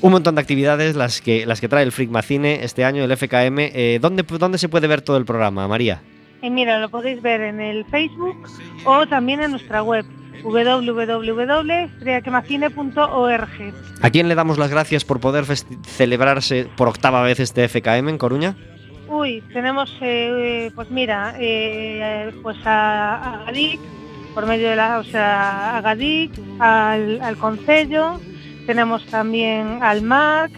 un montón de actividades las que, las que trae el Freak Cine este año, el FKM. Eh, ¿dónde, ¿Dónde se puede ver todo el programa, María? Y mira, lo podéis ver en el Facebook o también en nuestra web www.estrellacamacine.org. ¿A quién le damos las gracias por poder celebrarse por octava vez este FKM en Coruña? Uy, tenemos, eh, pues mira, eh, pues a, a Gadic, por medio de la, o sea, a Gadic, al, al Concello, tenemos también al MAC,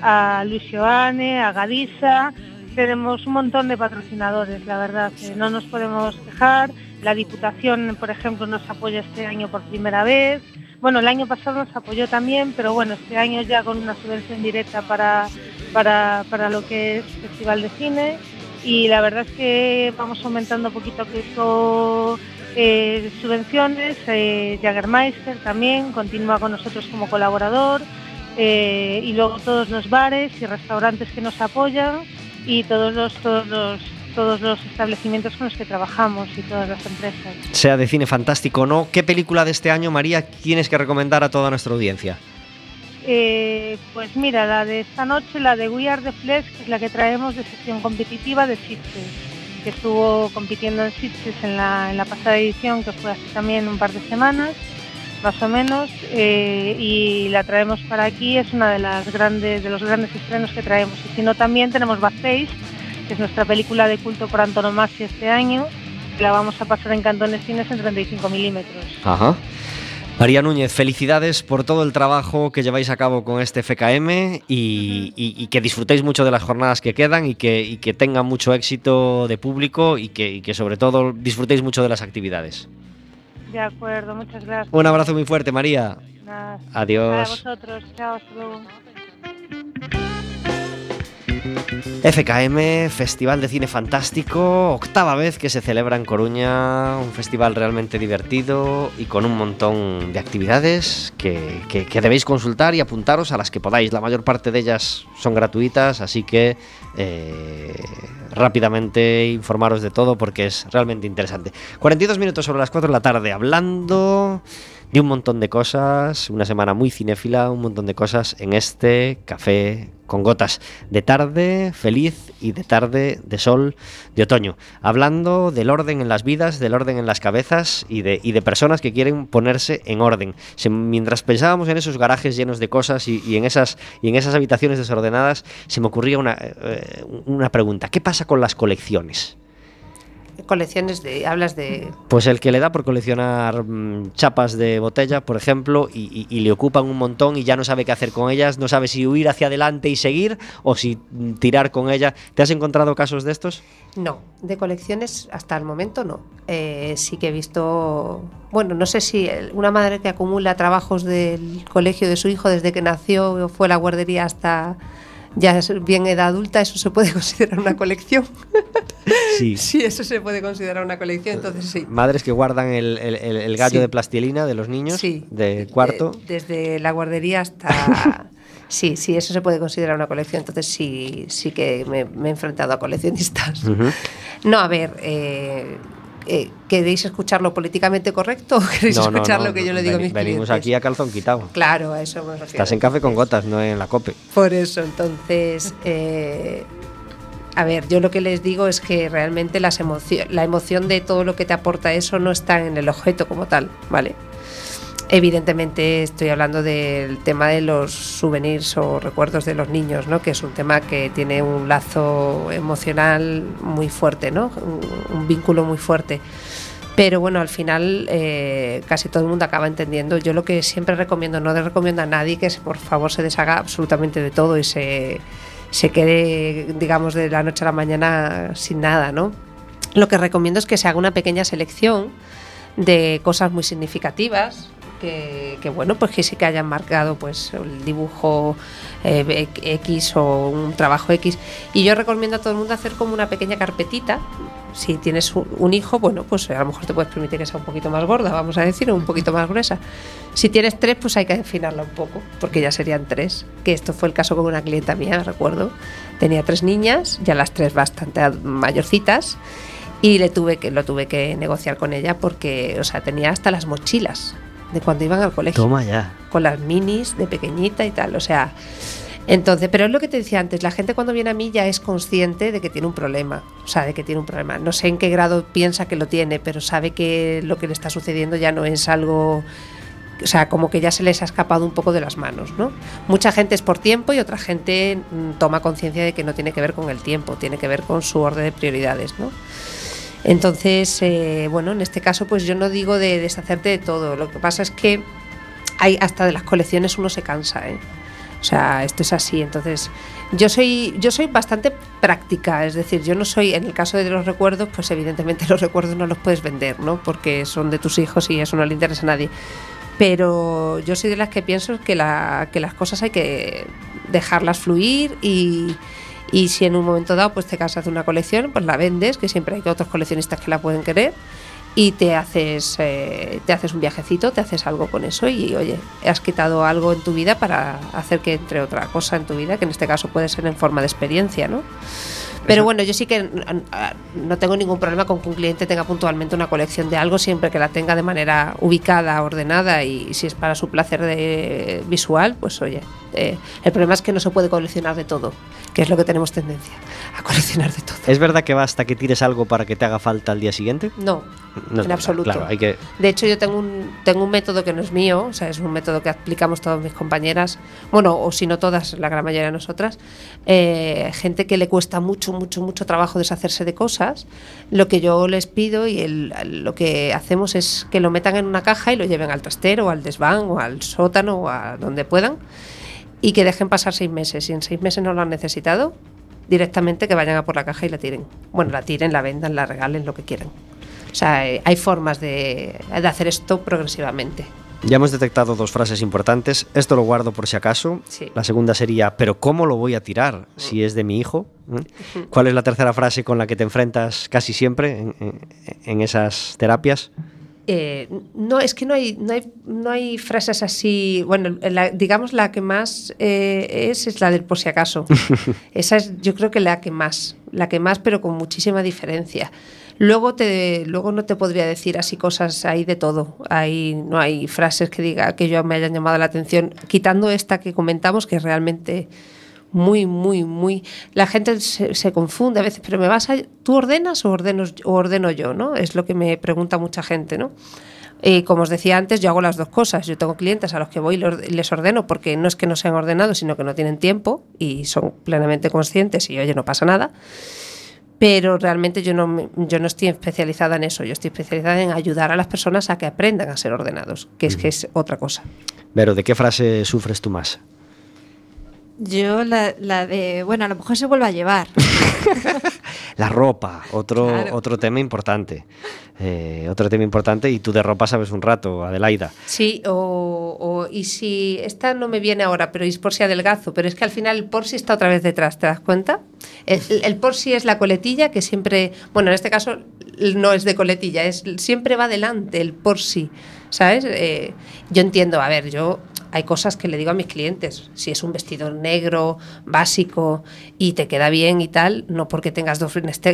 a Luis Joane, a Gadisa, tenemos un montón de patrocinadores, la verdad, no nos podemos quejar. La Diputación, por ejemplo, nos apoya este año por primera vez. Bueno, el año pasado nos apoyó también, pero bueno, este año ya con una subvención directa para, para, para lo que es Festival de Cine. Y la verdad es que vamos aumentando poquito a poquito eh, subvenciones. Eh, Jagermeister también continúa con nosotros como colaborador. eh, y luego todos los bares y restaurantes que nos apoyan y todos los, todos los, todos los establecimientos con los que trabajamos y todas las empresas. Sea de cine fantástico o no, ¿qué película de este año, María, tienes que recomendar a toda nuestra audiencia? Eh, pues mira, la de esta noche, la de We Are the Flesh, que es la que traemos de sesión competitiva de Sitges, que estuvo compitiendo en Sitges en la, en la pasada edición, que fue hace también un par de semanas, más o menos, eh, y la traemos para aquí, es una de las grandes, de los grandes estrenos que traemos. Y si no, también tenemos Backstage, que es nuestra película de culto por antonomasia este año, que la vamos a pasar en Cantones Cines en 35 milímetros. María Núñez, felicidades por todo el trabajo que lleváis a cabo con este FKM y, que disfrutéis mucho de las jornadas que quedan y que, y que tengan mucho éxito de público que, y que sobre todo disfrutéis mucho de las actividades. De acuerdo, muchas gracias. Un abrazo muy fuerte, María. Nada. Adiós. Para vosotros. Chao, hasta luego. FKM, Festival de Cine Fantástico, octava vez que se celebra en Coruña, un festival realmente divertido y con un montón de actividades que, que- que debéis consultar y apuntaros a las que podáis. La mayor parte de ellas son gratuitas, así que eh, rápidamente informaros de todo porque es realmente interesante. 42 minutos sobre las 4 de la tarde hablando de un montón de cosas, una semana muy cinéfila, un montón de cosas en este café con gotas de tarde feliz y de tarde de sol de otoño, hablando del orden en las vidas, del orden en las cabezas y de, y de personas que quieren ponerse en orden. Mientras pensábamos en esos garajes llenos de cosas y, y en, esas, y en esas habitaciones desordenadas, se me ocurría una, eh, una pregunta, ¿qué pasa con las colecciones? Colecciones de. Hablas de. Pues el que le da por coleccionar mm, chapas de botella, por ejemplo, y, y- y le ocupan un montón y ya no sabe qué hacer con ellas, no sabe si huir hacia adelante y seguir o si mm, tirar con ella. ¿Te has encontrado casos de estos? No, de colecciones hasta el momento no. Eh, sí que he visto, bueno, no sé si una madre que acumula trabajos del colegio de su hijo desde que nació fue a la guardería hasta ya es bien edad adulta, eso se puede considerar una colección. Sí. sí, eso se puede considerar una colección, entonces sí. Madres que guardan el, el- gallo Sí. de plastilina de los niños Sí. de cuarto. Eh, desde la guardería hasta... sí, sí, eso se puede considerar una colección, entonces sí, sí que me, me he enfrentado a coleccionistas. No, a ver, eh, eh, ¿queréis escuchar lo políticamente correcto o queréis No, escuchar no, lo que yo le digo a mis Venimos clientes? aquí a calzón quitado. Claro, a eso me refiero. Estás en café con gotas, no en la cope. Por eso, entonces, eh, a ver, yo lo que les digo es que realmente las emocio- la emoción de todo lo que te aporta eso no está en el objeto como tal, ¿vale? Evidentemente estoy hablando del tema de los souvenirs o recuerdos de los niños, ¿no? Que es un tema que tiene un lazo emocional muy fuerte, ¿no? Un, vínculo muy fuerte. Pero bueno, al final eh, casi todo el mundo acaba entendiendo. Yo lo que siempre recomiendo, no le recomiendo a nadie que por favor se deshaga absolutamente de todo y se, se quede, digamos, de la noche a la mañana sin nada, ¿no? Lo que recomiendo es que se haga una pequeña selección de cosas muy significativas que, bueno pues que sí que hayan marcado pues el dibujo eh, X o un trabajo X y yo recomiendo a todo el mundo hacer como una pequeña carpetita Si tienes un, hijo, bueno, pues a lo mejor te puedes permitir que sea un poquito más gorda, vamos a decir, o un poquito más gruesa. Si tienes tres, pues hay que afinarla un poco, porque ya serían tres. Que esto fue el caso con una clienta mía, recuerdo. Tenía tres niñas, ya las tres bastante mayorcitas, y le tuve que, lo tuve que negociar con ella porque, o sea, tenía hasta las mochilas de cuando iban al colegio Toma ya. con las minis de pequeñita y tal. O sea, entonces, pero es lo que te decía antes, la gente cuando viene a mí ya es consciente de que tiene un problema, o sea, de que tiene un problema. No sé en qué grado piensa que lo tiene, pero sabe que lo que le está sucediendo ya no es algo... O sea, como que ya se les ha escapado un poco de las manos, ¿no? Mucha gente es por tiempo y otra gente mm, toma conciencia de que no tiene que ver con el tiempo, tiene que ver con su orden de prioridades, ¿no? Entonces, eh, bueno, en este caso, pues yo no digo de deshacerte de todo. Lo que pasa es que hay hasta de las colecciones uno se cansa, ¿eh? O sea, esto es así. Entonces, yo soy, yo soy bastante práctica, es decir, yo no soy, en el caso de los recuerdos, pues evidentemente los recuerdos no los puedes vender, ¿no? Porque son de tus hijos y eso no le interesa a nadie. Pero yo soy de las que pienso que, la, que las cosas hay que dejarlas fluir y, y si en un momento dado pues te cansas de una colección, pues la vendes, que siempre hay otros coleccionistas que la pueden querer y te haces eh, te haces un viajecito, te haces algo con eso y oye, has quitado algo en tu vida para hacer que entre otra cosa en tu vida, que en este caso puede ser en forma de experiencia, ¿no? Pero bueno, yo sí que no tengo ningún problema con que un cliente tenga puntualmente una colección de algo, siempre que la tenga de manera ubicada, ordenada y si es para su placer de, visual, pues oye, eh, el problema es que no se puede coleccionar de todo, que es lo que tenemos tendencia a coleccionar de todo. ¿Es verdad que basta que tires algo para que te haga falta al día siguiente? No, No en absoluto. Claro, hay que. De hecho, yo tengo un, tengo un método que no es mío, o sea, es un método que aplicamos todas mis compañeras, bueno, o si no todas, la gran mayoría de nosotras, eh, gente que le cuesta mucho, mucho, mucho trabajo deshacerse de cosas. Lo que yo les pido y el- lo que hacemos es que lo metan en una caja y lo lleven al trastero, o al desván, o al sótano, o a donde puedan, y que dejen pasar seis meses. Si en seis meses no lo han necesitado, directamente que vayan a por la caja y la tiren. Bueno, la tiren, la vendan, la regalen, lo que quieran. O sea, eh, hay formas de, de hacer esto progresivamente. Ya hemos detectado dos frases importantes. Esto lo guardo por si acaso. Sí. La segunda sería, ¿pero cómo lo voy a tirar si es de mi hijo? ¿Mm? ¿Cuál es la tercera frase con la que te enfrentas casi siempre en, en- en esas terapias? Eh, no, es que no hay, no hay, no hay frases así. Bueno, la- digamos la que más eh, es es la del por si acaso. Esa es, yo creo que la que más, la que más, pero con muchísima diferencia. Luego te, luego no te podría decir así cosas ahí de todo. Hay, no hay frases que diga que yo me hayan llamado la atención, quitando esta que comentamos que es realmente muy, muy, muy. La gente se, se confunde a veces, pero me vas a. ¿Tú ordenas o ordeno, o ordeno yo? ¿no? Es lo que me pregunta mucha gente, ¿no? Y como os decía antes, yo hago las dos cosas. Yo tengo clientes a los que voy y les ordeno porque no es que no sean ordenados, sino que no tienen tiempo y son plenamente conscientes y, oye, no pasa nada. Pero realmente yo no, yo no estoy especializada en eso. Yo estoy especializada en ayudar a las personas a que aprendan a ser ordenados, que es que es otra cosa. Vero, ¿de qué frase sufres tú más? Yo la, la de, bueno, a lo mejor se vuelve a llevar. La ropa, otro, Claro. otro tema importante. Eh, otro tema importante y tú de ropa sabes un rato, Adelaida. Sí, o, o- y si esta no me viene ahora, pero es por si adelgazo, pero es que al final el por si está otra vez detrás, ¿te das cuenta? El, el por si es la coletilla que siempre, bueno, en este caso no es de coletilla, es siempre va adelante el por si, ¿sabes? Eh, yo entiendo, a ver, yo hay cosas que le digo a mis clientes, si es un vestido negro, básico y te queda bien y tal, no porque tengas dos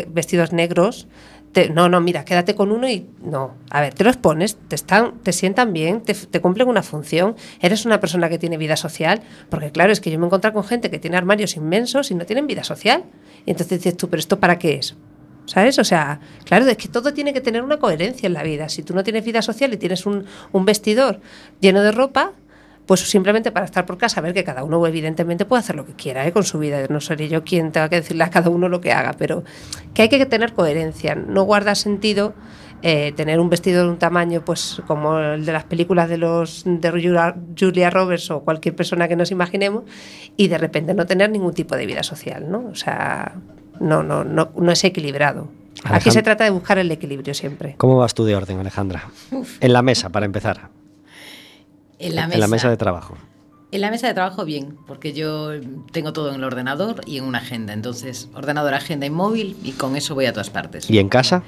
vestidos negros, te- no, no, mira, quédate con uno y no. A ver, te los pones, te, están, te sientan bien, te, te cumplen una función, eres una persona que tiene vida social, porque claro, es que yo me he encontrado con gente que tiene armarios inmensos y no tienen vida social. Y entonces dices tú, pero ¿esto para qué es? ¿Sabes? O sea, claro, es que todo tiene que tener una coherencia en la vida. Si tú no tienes vida social y tienes un, un vestidor lleno de ropa, pues simplemente para estar por casa, ver que cada uno evidentemente puede hacer lo que quiera ¿eh? con su vida. No seré yo quien tenga que decirle a cada uno lo que haga, pero que hay que tener coherencia. No guarda sentido eh, tener un vestido de un tamaño pues como el de las películas de los de Julia- Roberts o cualquier persona que nos imaginemos y de repente no tener ningún tipo de vida social, ¿no? O sea, no, no, no, no es equilibrado. Aquí se trata de buscar el equilibrio siempre. ¿Cómo vas tú de orden, Alejandra? En la mesa, para empezar. En la mesa. En la mesa de trabajo. En la mesa de trabajo bien, porque yo tengo todo en el ordenador y en una agenda. Entonces, ordenador, agenda y móvil y con eso voy a todas partes. ¿Y en casa?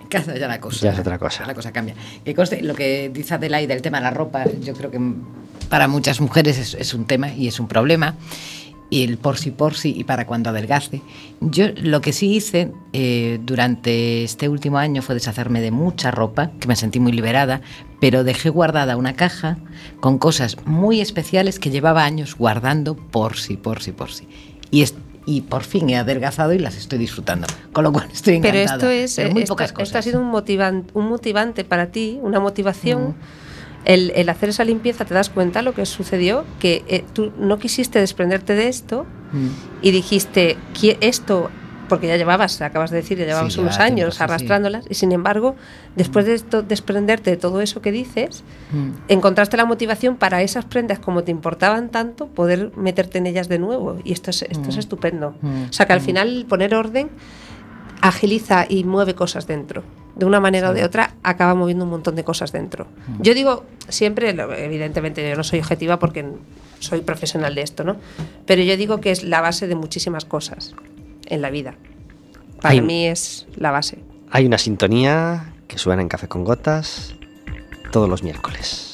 En casa ya la cosa. Ya es otra cosa. La cosa cambia. Que conste, lo que dice Adelaide, el tema de la ropa, yo creo que para muchas mujeres es, es un tema y es un problema. Y el por si por si y para cuando adelgace. Yo lo que sí hice eh, durante este último año fue deshacerme de mucha ropa, que me sentí muy liberada, pero dejé guardada una caja con cosas muy especiales que llevaba años guardando por si, por si, por si. Y, y por fin he adelgazado y las estoy disfrutando. Con lo cual estoy Pero encantada. esto es Pero muy esto, pocas esto cosas. ha sido un, motivan- un motivante para ti, una motivación. Mm. El, el hacer esa limpieza, te das cuenta lo que sucedió, que eh, tú no quisiste desprenderte de esto Mm. y dijiste, "Qui- esto, porque ya llevabas, acabas de decir, ya llevabas Sí, unos años sí. arrastrándolas, y sin embargo, después de esto, desprenderte de todo eso que dices, Mm. encontraste la motivación para esas prendas como te importaban tanto, poder meterte en ellas de nuevo. Y esto es, esto es Mm. estupendo. Mm. O sea que al Mm. final poner orden agiliza y mueve cosas dentro. De una manera o de otra acaba moviendo un montón de cosas dentro. Yo digo siempre, evidentemente yo no soy objetiva porque soy profesional de esto, ¿no? Pero yo digo que es la base de muchísimas cosas en la vida. Para Hay- mí es la base. Hay una sintonía que suena en Café con Gotas todos los miércoles.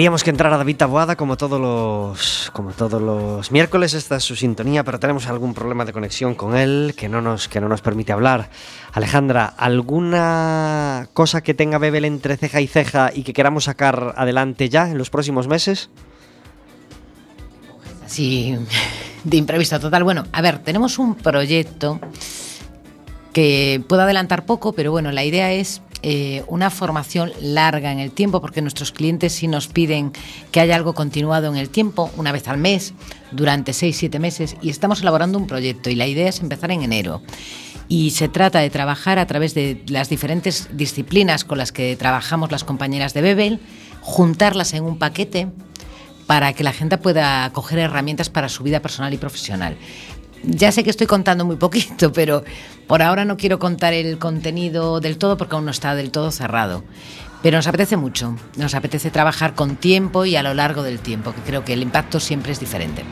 Queríamos que entrara David Taboada como todos los como todos los miércoles, esta es su sintonía, pero tenemos algún problema de conexión con él que no nos que no nos permite hablar. Alejandra, ¿alguna cosa que tenga Bebel entre ceja y ceja y que queramos sacar adelante ya en los próximos meses? Sí, de imprevisto total. Bueno, a ver, tenemos un proyecto que puedo adelantar poco, pero bueno, la idea es eh, una formación larga en el tiempo, porque nuestros clientes sí nos piden que haya algo continuado en el tiempo, una vez al mes, durante seis, siete meses, y estamos elaborando un proyecto y la idea es empezar en enero. Y se trata de trabajar a través de las diferentes disciplinas con las que trabajamos las compañeras de Bebel, juntarlas en un paquete para que la gente pueda coger herramientas para su vida personal y profesional. Ya sé que estoy contando muy poquito, pero por ahora no quiero contar el contenido del todo porque aún no está del todo cerrado. Pero nos apetece mucho, nos apetece trabajar con tiempo y a lo largo del tiempo, que creo que el impacto siempre es diferente.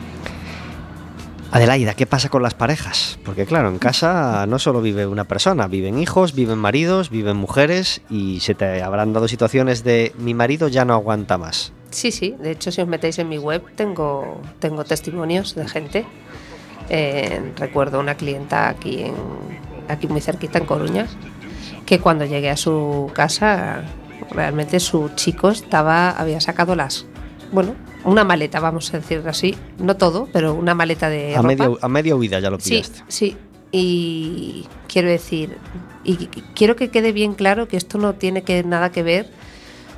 Adelaida, ¿qué pasa con las parejas? Porque claro, en casa no solo vive una persona, viven hijos, viven maridos, viven mujeres y se te habrán dado situaciones de mi marido ya no aguanta más. Sí, sí. De hecho, si os metéis en mi web, tengo, tengo testimonios de gente. Eh, recuerdo una clienta aquí, en, aquí muy cerquita, en Coruña, que cuando llegué a su casa, realmente su chico estaba, había sacado las. Bueno, una maleta, vamos a decir así. No todo, pero una maleta de. A ropa. media, a media huida ya lo Sí, pillaste. sí. Y quiero decir, y qu- quiero que quede bien claro que esto no tiene que, nada que ver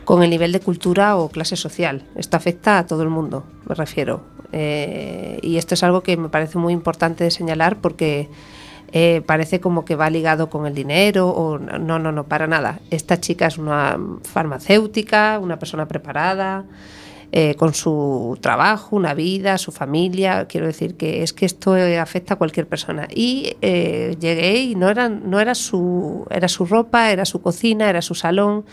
con el nivel de cultura o clase social. Esto afecta a todo el mundo, me refiero. Eh, y esto es algo que me parece muy importante de señalar porque eh, parece como que va ligado con el dinero o no, no, no, para nada. Esta chica es una farmacéutica, una persona preparada. eh, con su trabajo, una vida, su familia. Quiero decir que es que esto eh, afecta a cualquier persona. Y eh, llegué y no era, no era su, era su ropa, era su cocina, era su salón.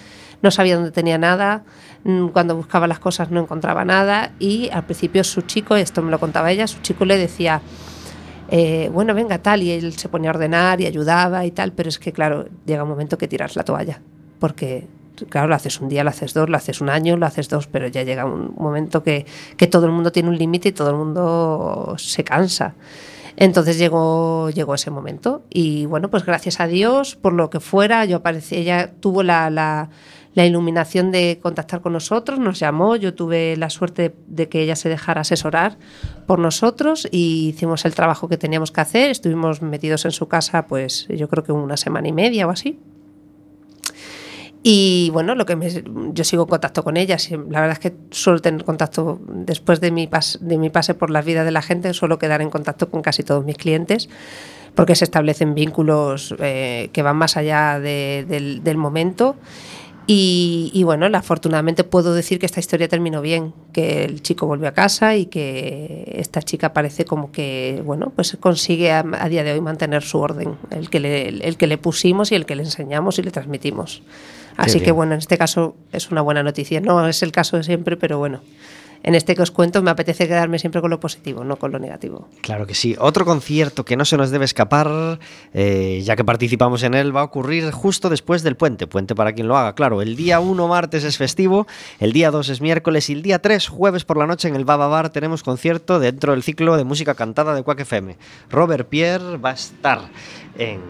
No sabía dónde tenía nada. Mm, Cuando buscaba las cosas no encontraba nada. Y al principio su chico, esto me lo contaba ella, su chico le decía, eh, bueno, venga, tal, y él se ponía a ordenar y ayudaba y tal, pero es que, claro, llega un momento que tiras la toalla, porque, claro, lo haces un día, lo haces dos, lo haces un año, lo haces dos, pero ya llega un momento que, que todo el mundo tiene un límite y todo el mundo se cansa. Entonces llegó, llegó ese momento y bueno, pues gracias a Dios, por lo que fuera, yo aparecí, ella tuvo la, la- la iluminación de contactar con nosotros, nos llamó, yo tuve la suerte de, que ella se dejara asesorar por nosotros y hicimos el trabajo que teníamos que hacer, estuvimos metidos en su casa pues yo creo que una semana y media o así. Y bueno, lo que me- yo sigo en contacto con ella. La verdad es que suelo tener contacto después de mi, pas- de mi pase por las vidas de la gente, suelo quedar en contacto con casi todos mis clientes porque se establecen vínculos eh, que van más allá de- del, del momento. Y, y bueno, afortunadamente puedo decir que esta historia terminó bien, que el chico volvió a casa y que esta chica parece como que, bueno, pues consigue a, a día de hoy mantener su orden, el que, le, el que le pusimos y el que le enseñamos y le transmitimos. Así que bueno, en este caso es una buena noticia. No es el caso de siempre, pero bueno, en este que os cuento me apetece quedarme siempre con lo positivo, no con lo negativo. Claro que sí. Otro concierto que no se nos debe escapar, eh, ya que participamos en él, va a ocurrir justo después del puente. Puente para quien lo haga, claro. El día 1 martes es festivo, el día 2 es miércoles y el día 3 jueves por la noche en el Baba Bar tenemos concierto dentro del ciclo de música cantada de Quack FM. Robert Pierre va a estar en,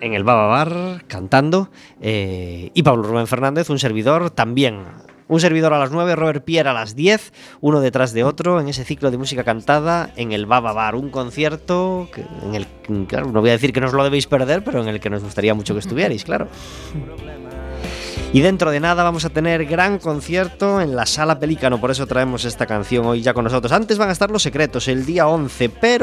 el Baba Bar cantando eh, y Pablo Rubén Fernández, un servidor, también un servidor a las 9, Robert Pierre a las 10, uno detrás de otro en ese ciclo de música cantada en el Baba Bar, un concierto que- en el claro, no voy a decir que no os lo debéis perder, pero en el que nos gustaría mucho que estuvierais, claro. Y dentro de nada vamos a tener gran concierto en la Sala Pelícano, por eso traemos esta canción hoy ya con nosotros. Antes van a estar los secretos el día 11, pero